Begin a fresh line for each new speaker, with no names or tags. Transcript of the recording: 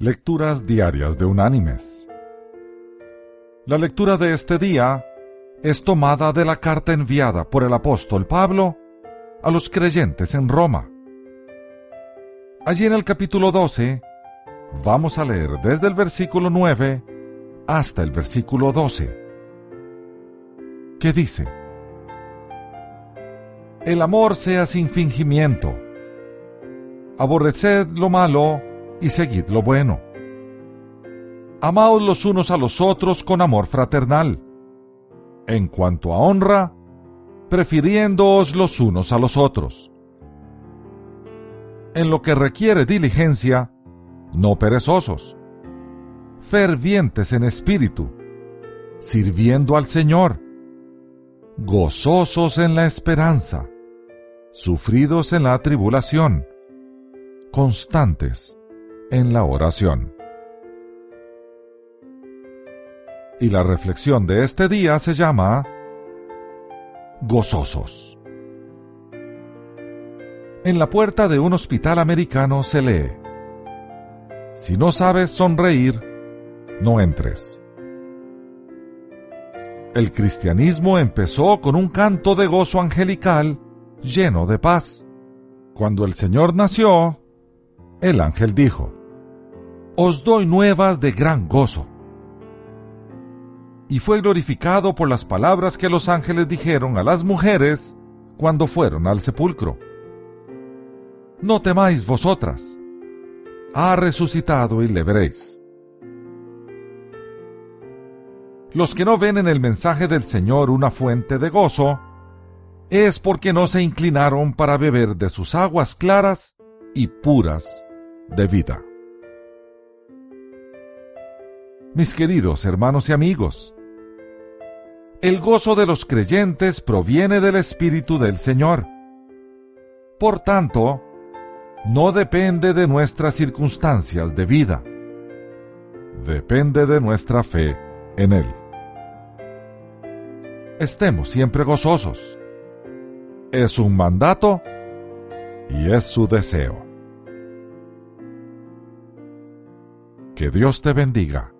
Lecturas Diarias de Unánimes. La lectura de este día es tomada de la carta enviada por el apóstol Pablo a los creyentes en Roma. Allí en el capítulo 12 vamos a leer desde el versículo 9 hasta el versículo 12, que dice, El amor sea sin fingimiento, aborreced lo malo, y seguid lo bueno. Amaos los unos a los otros con amor fraternal. En cuanto a honra, prefiriéndoos los unos a los otros. En lo que requiere diligencia, no perezosos, fervientes en espíritu, sirviendo al Señor, gozosos en la esperanza, sufridos en la tribulación, constantes en la oración. Y la reflexión de este día se llama Gozosos. En la puerta de un hospital americano se lee, Si no sabes sonreír, no entres. El cristianismo empezó con un canto de gozo angelical lleno de paz. Cuando el Señor nació, el ángel dijo, os doy nuevas de gran gozo. Y fue glorificado por las palabras que los ángeles dijeron a las mujeres cuando fueron al sepulcro. No temáis vosotras, ha resucitado y le veréis. Los que no ven en el mensaje del Señor una fuente de gozo, es porque no se inclinaron para beber de sus aguas claras y puras de vida mis queridos hermanos y amigos. El gozo de los creyentes proviene del Espíritu del Señor. Por tanto, no depende de nuestras circunstancias de vida. Depende de nuestra fe en Él. Estemos siempre gozosos. Es un mandato y es su deseo. Que Dios te bendiga